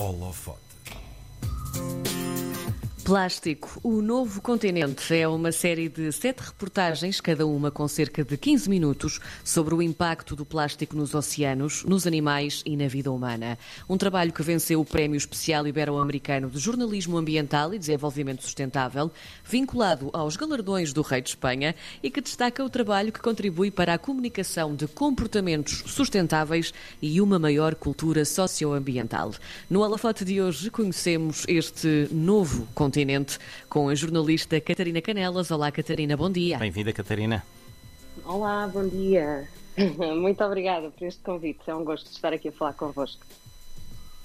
Holofote. Plástico, o novo continente é uma série de sete reportagens, cada uma com cerca de 15 minutos, sobre o impacto do plástico nos oceanos, nos animais e na vida humana. Um trabalho que venceu o Prémio Especial Ibero-Americano de Jornalismo Ambiental e Desenvolvimento Sustentável, vinculado aos galardões do Rei de Espanha e que destaca o trabalho que contribui para a comunicação de comportamentos sustentáveis e uma maior cultura socioambiental. No Alafote de hoje conhecemos este novo continente Continente com a jornalista Catarina Canelas. Olá, Catarina, bom dia. Bem-vinda, Catarina. Olá, bom dia. Muito obrigada por este convite. É um gosto de estar aqui a falar convosco.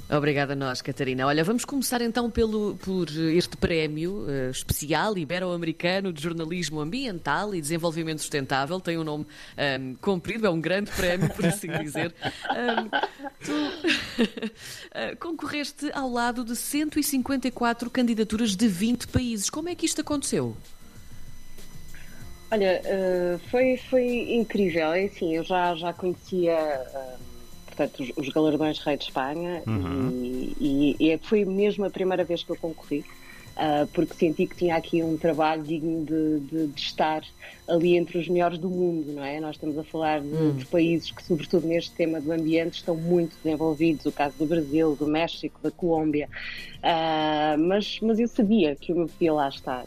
Obrigada a nós, Catarina. Olha, vamos começar então pelo, por este prémio uh, especial Ibero-Americano de Jornalismo Ambiental e Desenvolvimento Sustentável. Tem um nome um, ehm, comprido, é um grande prémio, por assim dizer. Um, ehm, tu uh, concorreste ao lado de 154 candidaturas de 20 países. Como é que isto aconteceu? Olha, uh, foi, foi incrível. É assim, eu já, já conhecia portanto, os, os galardões Rei de Espanha uhum. e, e, e, foi mesmo a primeira vez que eu concorri. Uh, porque senti que tinha aqui um trabalho digno de, de, de, estar ali entre os melhores do mundo, não é? Nós estamos a falar de, uhum. de, países que, sobretudo neste tema do ambiente, estão muito desenvolvidos, o caso do Brasil, do México, da Colômbia, uh, mas, mas eu sabia que eu me podia lá estar,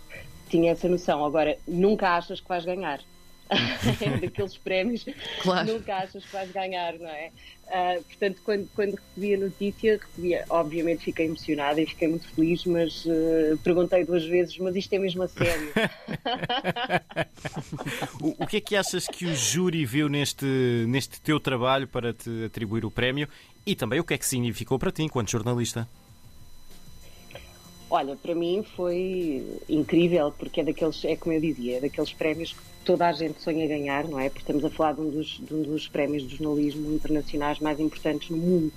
tinha essa noção. Agora, nunca achas que vais ganhar. daqueles prémios claro. nunca achas que vais ganhar, não é? Uh, portanto, quando, quando recebi a notícia, recebia, obviamente fiquei emocionada e fiquei muito feliz, mas uh, perguntei duas vezes, mas isto é mesmo a sério? o, o, que é que achas que o júri viu neste, neste teu trabalho para te atribuir o prémio e também o que é que significou para ti enquanto jornalista? Olha, para mim foi incrível, porque é daqueles, é como eu dizia, é daqueles prémios que toda a gente sonha ganhar, não é? Porque estamos a falar de um dos, de um dos prémios de jornalismo internacionais mais importantes no mundo.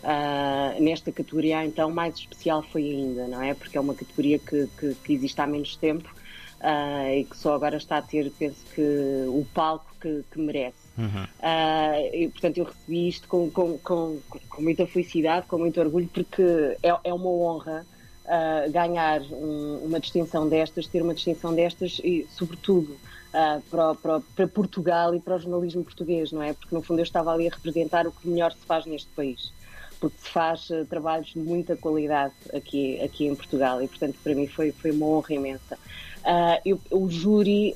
Uh, nesta categoria, então, mais especial foi ainda, não é? Porque é uma categoria que, que, que existe há menos tempo uh, e que só agora está a ter, penso que, o palco que, que merece. Uhum. Uh, e, portanto, eu recebi isto com, com, com, com, muita felicidade, com muito orgulho, porque é, é uma honra ganhar um, uma distinção destas, ter uma distinção destas e, sobretudo, uh, para, para, para, Portugal e para o jornalismo português, não é? Porque, no fundo, eu estava ali a representar o que melhor se faz neste país. Porque se faz uh, trabalhos de muita qualidade aqui, aqui em Portugal e, portanto, para mim foi, foi uma honra imensa. Eu, o júri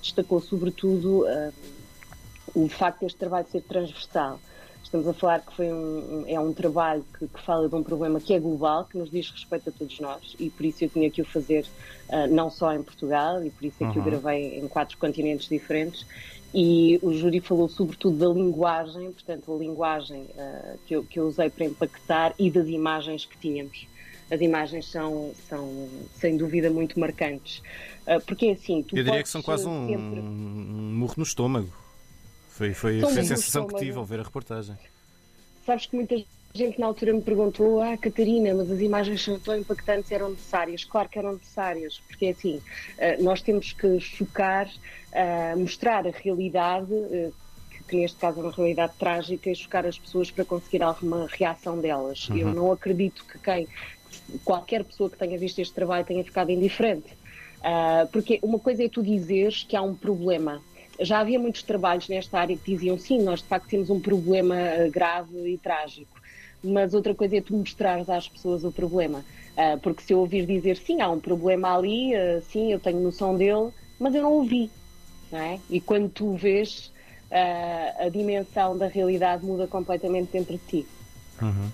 destacou, sobretudo, o facto deste trabalho ser transversal. Estamos a falar que foi um, é um trabalho que, que, fala de um problema que é global, que nos diz respeito a todos nós, e por isso eu tinha que o fazer uh, não só em Portugal, e por isso é que uhum. eu gravei em quatro continentes diferentes. E o júri falou sobretudo da linguagem, portanto, a linguagem uh, que, eu, que eu usei para impactar e das imagens que tínhamos as imagens são, são sem dúvida muito marcantes. Uh, porque é assim, tu Eu diria que são quase um, sempre... um murro no estômago. Foi, foi, foi a sensação que tive ao ver a reportagem. Sabes que muita gente na altura me perguntou: Ah, Catarina, mas as imagens são tão impactantes, eram necessárias? Claro que eram necessárias, porque é assim, eh, nós temos que chocar, eh, mostrar a realidade eh, que neste caso é uma realidade trágica, e chocar as pessoas para conseguir alguma reação delas. Uhum. Eu não acredito que quem, qualquer pessoa que tenha visto este trabalho tenha ficado indiferente. Uh, porque uma coisa é tu dizeres que há um problema, já havia muitos trabalhos nesta área que diziam sim, nós de facto temos um problema eh, grave e trágico. Mas outra coisa é tu mostrares às pessoas o problema. Uh, porque se eu ouvir dizer sim, há um problema ali, uh, sim, eu tenho noção dele, mas eu não ouvi. Não é? E quando tu vês, a dimensão da realidade muda completamente dentro de ti. Uhum.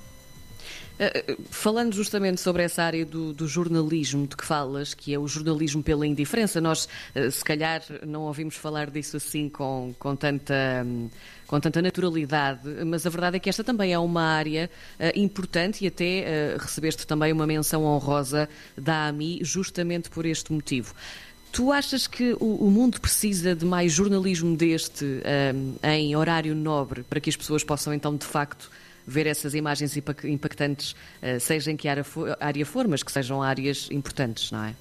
Eh, eh, falando justamente sobre essa área do, do, jornalismo de que falas, que é o jornalismo pela indiferença, nós eh, se calhar não ouvimos falar disso assim com, com tanta. Com tanta naturalidade, mas a verdade é que esta também é uma área importante e até recebeste também uma menção honrosa da AMI justamente por este motivo. Tu achas que o, o mundo precisa de mais jornalismo deste em horário nobre para que as pessoas possam então de facto ver essas imagens impactantes, eh, seja em que área for, mas que sejam áreas importantes, não é?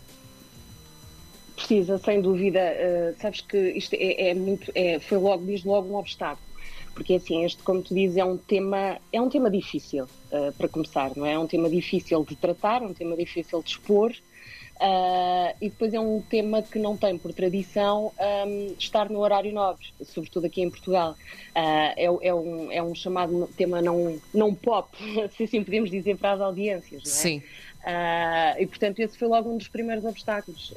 Precisa, sem dúvida. Uh, sabes que isto é, é muito, é, foi logo, diz logo um obstáculo. porque assim, este, como tu dizes, é um tema, é um tema difícil uh, para começar, não é? É um tema difícil de tratar, um tema difícil de expor, Uh, e depois é um tema que não tem por tradição um, estar no horário nobre, sobretudo aqui em Portugal. Uh, é, é, um, é um chamado tema não, não pop, se assim podemos dizer, para as audiências. Não é? Sim. Uh, e portanto, esse foi logo um dos primeiros obstáculos: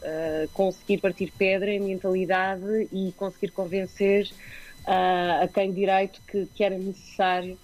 conseguir partir pedra em mentalidade e conseguir convencer a quem direito que, que era necessário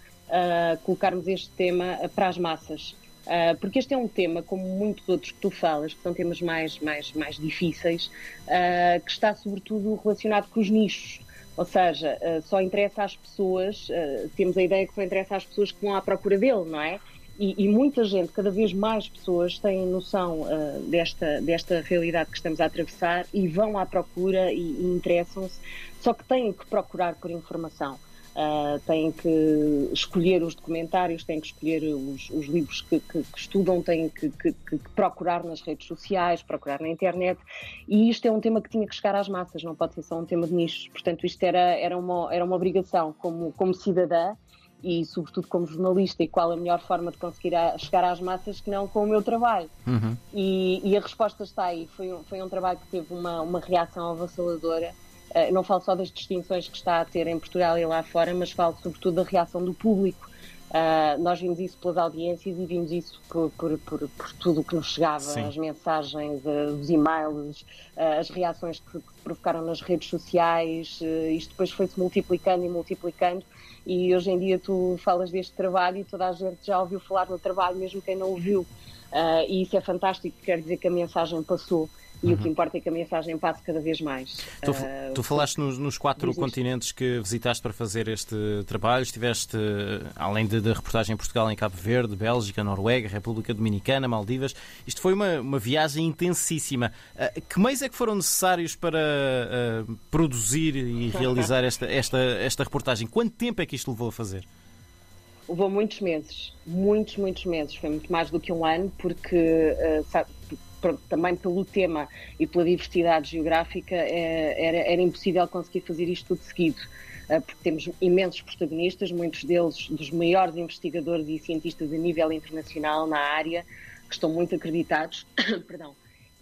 colocarmos este tema para as massas. Uh, porque este é um tema, como muitos outros que tu falas, que são temas mais, mais, mais difíceis, uh, que está sobretudo relacionado com os nichos. Ou seja, uh, só interessa às pessoas, temos a ideia que só interessa às pessoas que vão à procura dele, não é? E, e muita gente, cada vez mais pessoas, têm noção desta, desta realidade que estamos a atravessar e vão à procura e, e interessam-se, só que têm que procurar por informação. Uh, têm que escolher os documentários, têm que escolher os, os livros que, que, que, estudam, têm que, que, procurar nas redes sociais, procurar na internet. E isto é um tema que tinha que chegar às massas, não pode ser só um tema de nichos. Portanto, isto era, era, uma, era uma obrigação como, como cidadã e, sobretudo, como jornalista. E qual a melhor forma de conseguir a, chegar às massas que não com o meu trabalho? Uhum. E, e, a resposta está aí. Foi, foi um trabalho que teve uma, uma reação avassaladora. Eh, não falo só das distinções que está a ter em Portugal e lá fora, mas falo sobretudo da reação do público. Uh, nós vimos isso pelas audiências e vimos isso por, por, por, por tudo o que nos chegava, Sim. as mensagens, uh, os e-mails, uh, as reações que, que, se provocaram nas redes sociais, isto depois foi-se multiplicando e multiplicando e hoje em dia tu falas deste trabalho e toda a gente já ouviu falar no trabalho, mesmo quem não ouviu. e isso é fantástico, quer dizer que a mensagem passou e uhum. o que importa é que a mensagem passe cada vez mais. Tu, uh, tu falaste nos, nos quatro continentes que visitaste para fazer este trabalho. Estiveste, além da reportagem em Portugal, em Cabo Verde, Bélgica, Noruega, República Dominicana, Maldivas. Isto foi uma, uma viagem intensíssima. Uh, que meios é que foram necessários para uh, produzir e realizar esta, esta, esta reportagem? Quanto tempo é que isto levou a fazer? Levou muitos meses, muitos, muitos meses. Foi muito mais do que um ano, porque uh, também pelo tema e pela diversidade geográfica, é, era, era impossível conseguir fazer isto tudo seguido eh, porque temos imensos protagonistas, muitos deles dos maiores investigadores e cientistas a nível internacional na área, que estão muito acreditados. Perdão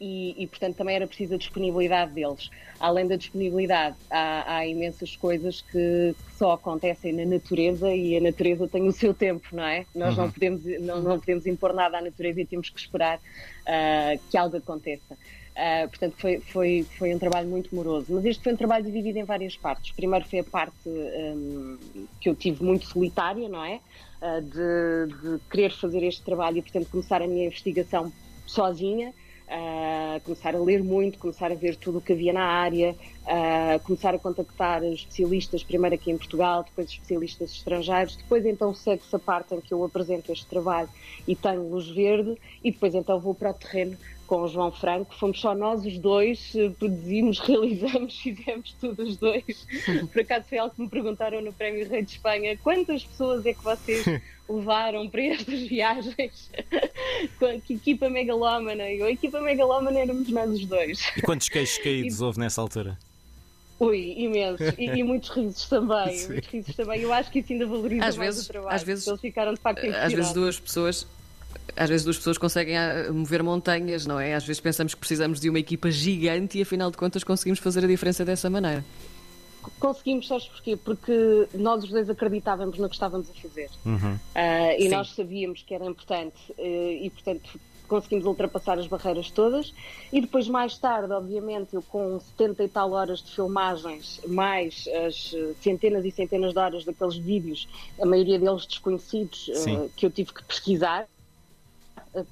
e, e, portanto também era preciso a disponibilidade deles. Além da disponibilidade, há, há imensas coisas que, que, só acontecem na natureza e a natureza tem o seu tempo, não é? Nós uhum. não, podemos, não, não, podemos impor nada à natureza e temos que esperar uh, que algo aconteça. Uh, portanto, foi, foi, foi um trabalho muito moroso. Mas este foi um trabalho dividido em várias partes. Primeiro foi a parte um, que eu tive muito solitária, não é? Uh, de, de, querer fazer este trabalho e, portanto, começar a minha investigação sozinha uh, começar a ler muito, começar a ver tudo o que havia na área, uh, começar a contactar especialistas, primeiro aqui em Portugal, depois especialistas estrangeiros, depois então segue-se a parte em que eu apresento este trabalho e tenho luz verde, e depois então vou para o terreno com o João Franco, fomos só nós os dois, eh, produzimos, realizamos, fizemos tudo os dois. Por acaso foi algo que me perguntaram no Prémio Rei de Espanha: quantas pessoas é que vocês levaram para estas viagens? que equipa megalómana? E a equipa megalómana éramos nós os dois. E quantos queixos caídos e... houve nessa altura? Ui, imensos. E, e, muitos risos também. Sim. Muitos risos também. Eu acho que isso ainda valoriza às mais vezes, o trabalho. Às vezes, eles ficaram de facto Às vezes duas pessoas às vezes duas pessoas conseguem ah, mover montanhas, não é? Às vezes pensamos que precisamos de uma equipa gigante e afinal de contas conseguimos fazer a diferença dessa maneira. Conseguimos, sabes porquê? Porque nós os dois acreditávamos no que estávamos a fazer. Uhum. Uh, e Sim. nós sabíamos que era importante uh, e, portanto, conseguimos ultrapassar as barreiras todas. E depois, mais tarde, obviamente, eu com 70 e tal horas de filmagens, mais as centenas e centenas de horas daqueles vídeos, a maioria deles desconhecidos, uh, que eu tive que pesquisar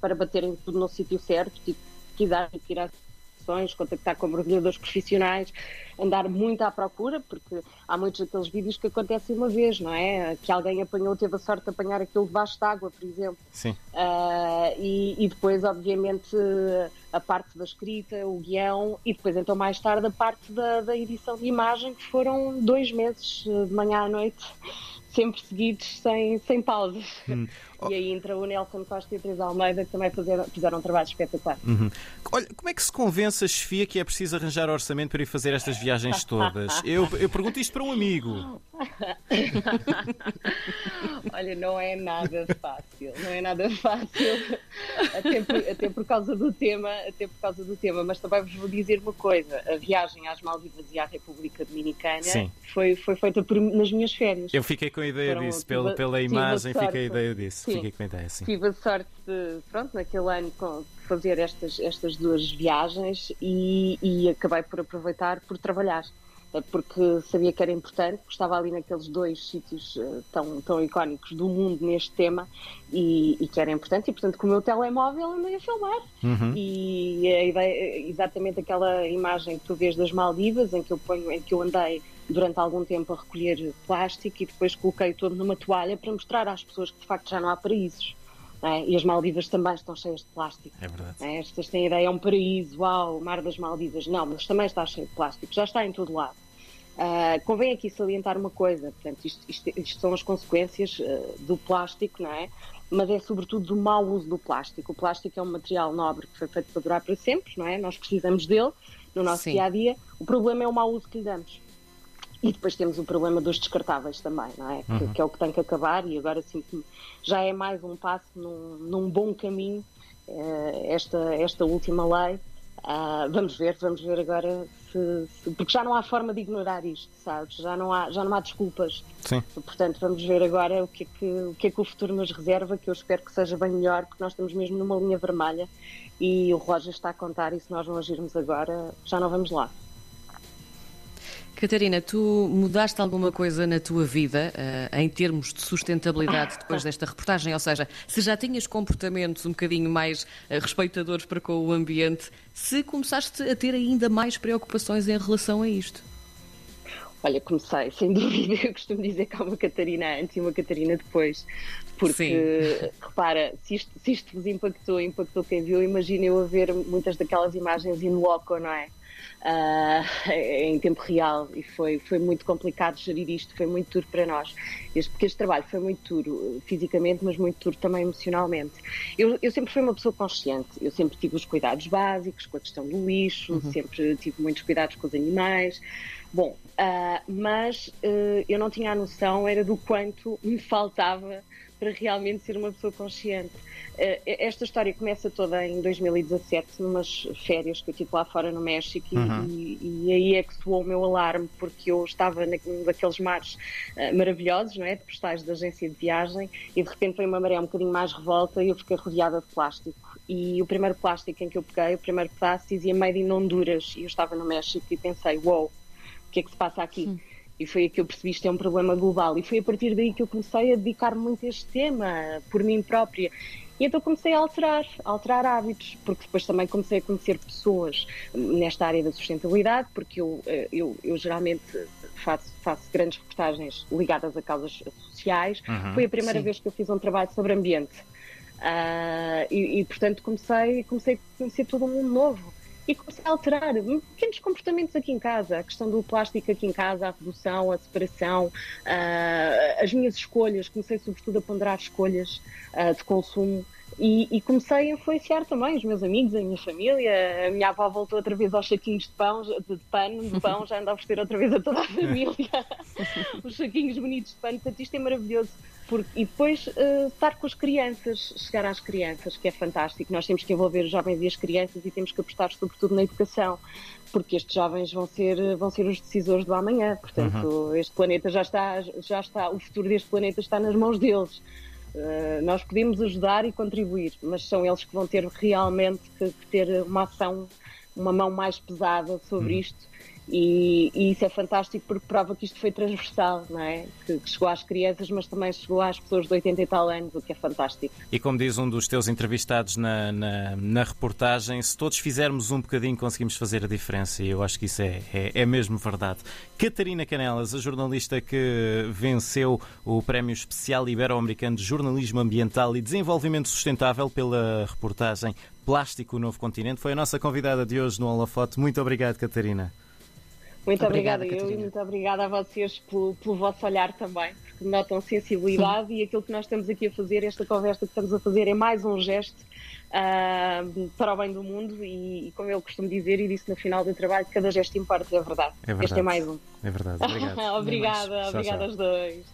para baterem tudo no sítio certo, tipo, pesquisar, tirar sessões, contactar com mergulhadores profissionais, andar muito à procura, porque há muitos daqueles vídeos que acontecem uma vez, não é? Que alguém apanhou, teve a sorte de apanhar aquilo debaixo de água, por exemplo. Sim. Uh, e, e, depois, obviamente, a parte da escrita, o guião, e depois, então, mais tarde, a parte da, da edição de imagem, que foram dois meses, de manhã à noite sempre seguidos, sem, sem pausas. Hum. E aí entra o Nelson Costa e a Teresa Almeida, que também fizeram, fizeram um trabalho espetacular. Uhum. Olha, como é que se convence a chefia que é preciso arranjar orçamento para ir fazer estas viagens todas? Eu, eu pergunto isto para um amigo. Olha, não é nada fácil, não é nada fácil, até por, até por causa do tema, até por causa do tema, mas também vos vou dizer uma coisa, a viagem às Maldivas e à República Dominicana foi, foi feita por, nas minhas férias. Eu fiquei com a ideia Foram, disso, pela, pela imagem, fiquei com a ideia disso, sim, fiquei com a ideia, sim. Tive a sorte de, pronto, naquele ano com, fazer estas, estas duas viagens e, e acabei por aproveitar por trabalhar porque sabia que era importante, porque estava ali naqueles dois sítios uh, tão, tão icónicos do mundo neste tema e, e, que era importante, e portanto com o meu telemóvel andei a filmar. Uhum. E a ideia, exatamente aquela imagem que tu vês das Maldivas, em que eu ponho, em que eu andei durante algum tempo a recolher plástico e depois coloquei todo numa toalha para mostrar às pessoas que de facto já não há paraísos. É? E as Maldivas também estão cheias de plástico. É verdade. É? Estas têm a ideia, é um paraíso, uau, o mar das Maldivas. Não, mas também está cheio de plástico, já está em todo lado. Uh, convém aqui salientar uma coisa, portanto, isto, isto, isto são as consequências uh, do plástico, não é? Mas é sobretudo do mau uso do plástico. O plástico é um material nobre que foi feito para durar para sempre, não é? Nós precisamos dele no nosso dia a dia. O problema é o mau uso que lhe damos. E depois temos o problema dos descartáveis também, não é? Uhum. Que, que, é o que tem que acabar e agora sim já é mais um passo num, num bom caminho uh, esta, esta última lei. Uh, vamos ver, vamos ver agora se, se, porque já não há forma de ignorar isto, sabes? Já não há, já não há desculpas. Sim. Portanto, vamos ver agora o que, é que, o que é que o futuro nos reserva, que eu espero que seja bem melhor, porque nós estamos mesmo numa linha vermelha e o relógio está a contar e se nós não agirmos agora, já não vamos lá. Catarina, tu mudaste alguma coisa na tua vida uh, em termos de sustentabilidade depois desta reportagem? Ou seja, se já tinhas comportamentos um bocadinho mais uh, respeitadores para com o ambiente, se começaste a ter ainda mais preocupações em relação a isto? Olha, comecei, sem dúvida. Eu costumo dizer que há uma Catarina antes e uma Catarina depois. Porque, Sim. repara, se isto, se isto vos impactou, impactou quem viu, imagina eu a ver muitas daquelas imagens in loco, não é? Uh, em tempo real e foi, foi muito complicado gerir isto, foi muito duro para nós. Este, porque este trabalho foi muito duro fisicamente, mas muito duro também emocionalmente. Eu, eu sempre fui uma pessoa consciente, eu sempre tive os cuidados básicos com a questão do lixo, uhum. sempre tive muitos cuidados com os animais. Bom, uh, mas uh, eu não tinha a noção, era do quanto me faltava para realmente ser uma pessoa consciente. Eh, esta história começa toda em 2017, numas férias que eu tive lá fora no México, uhum. e, e, aí é que soou o meu alarme, porque eu estava naqueles mares uh, maravilhosos, não é? De postais da agência de viagem, e de repente foi uma maré um bocadinho mais revolta e eu fiquei rodeada de plástico. E o primeiro plástico em que eu peguei, o primeiro pedaço, dizia Made in Honduras, e eu estava no México e pensei, uou, wow, o que é que se passa aqui? Sim. E foi aí que eu percebi que isto é um problema global. E foi a partir daí que eu comecei a dedicar-me muito a este tema, por mim própria. E então comecei a alterar, a alterar hábitos, porque depois também comecei a conhecer pessoas nesta área da sustentabilidade, porque eu, eh, eu, eu geralmente faço, faço grandes reportagens ligadas a causas sociais. Uhum, foi a primeira sim. vez que eu fiz um trabalho sobre ambiente. Uh, e, e, portanto comecei, comecei a conhecer todo um mundo novo e comecei a alterar pequenos comportamentos aqui em casa, a questão do plástico aqui em casa, a redução, a separação, uh, as minhas escolhas, comecei sobretudo a ponderar escolhas uh, de consumo. E, e, comecei a influenciar também os meus amigos, a minha família. A minha avó voltou outra vez aos saquinhos de pão, de pano, de pão, já anda a oferecer outra vez a toda a família os saquinhos bonitos de pano. Portanto, isto é maravilhoso. Porque, e depois uh, estar com as crianças, chegar às crianças, que é fantástico. Nós temos que envolver os jovens e as crianças e temos que apostar sobretudo na educação, porque estes jovens vão ser, vão ser os decisores do amanhã. Portanto, uhum. este planeta já está, já está, o futuro deste planeta está nas mãos deles. Uh, nós podemos ajudar e contribuir, mas são eles que vão ter realmente que, que ter uma ação, uma mão mais pesada sobre uhum. isto e, e, isso é fantástico porque prova que isto foi transversal, não é? Que, que, chegou às crianças, mas também chegou às pessoas de 80 e tal anos, o que é fantástico. E como diz um dos teus entrevistados na, na, na reportagem, se todos fizermos um bocadinho, conseguimos fazer a diferença. E eu acho que isso é, é, é mesmo verdade. Catarina Canelas, a jornalista que venceu o Prémio Especial Ibero-Americano de Jornalismo Ambiental e Desenvolvimento Sustentável pela reportagem Plástico, o Novo Continente, foi a nossa convidada de hoje no Holofote. Muito obrigado, Catarina. Muito obrigada, obrigada eu e muito obrigada a vocês pelo, pelo vosso olhar também, porque notam sensibilidade Sim. e aquilo que nós estamos aqui a fazer, esta conversa que estamos a fazer, é mais um gesto uh, para o bem do mundo e, e, como eu costumo dizer e disse no final do trabalho, cada gesto importa, é verdade. É verdade. Este é mais um. É verdade. Obrigado. obrigada, obrigada aos dois.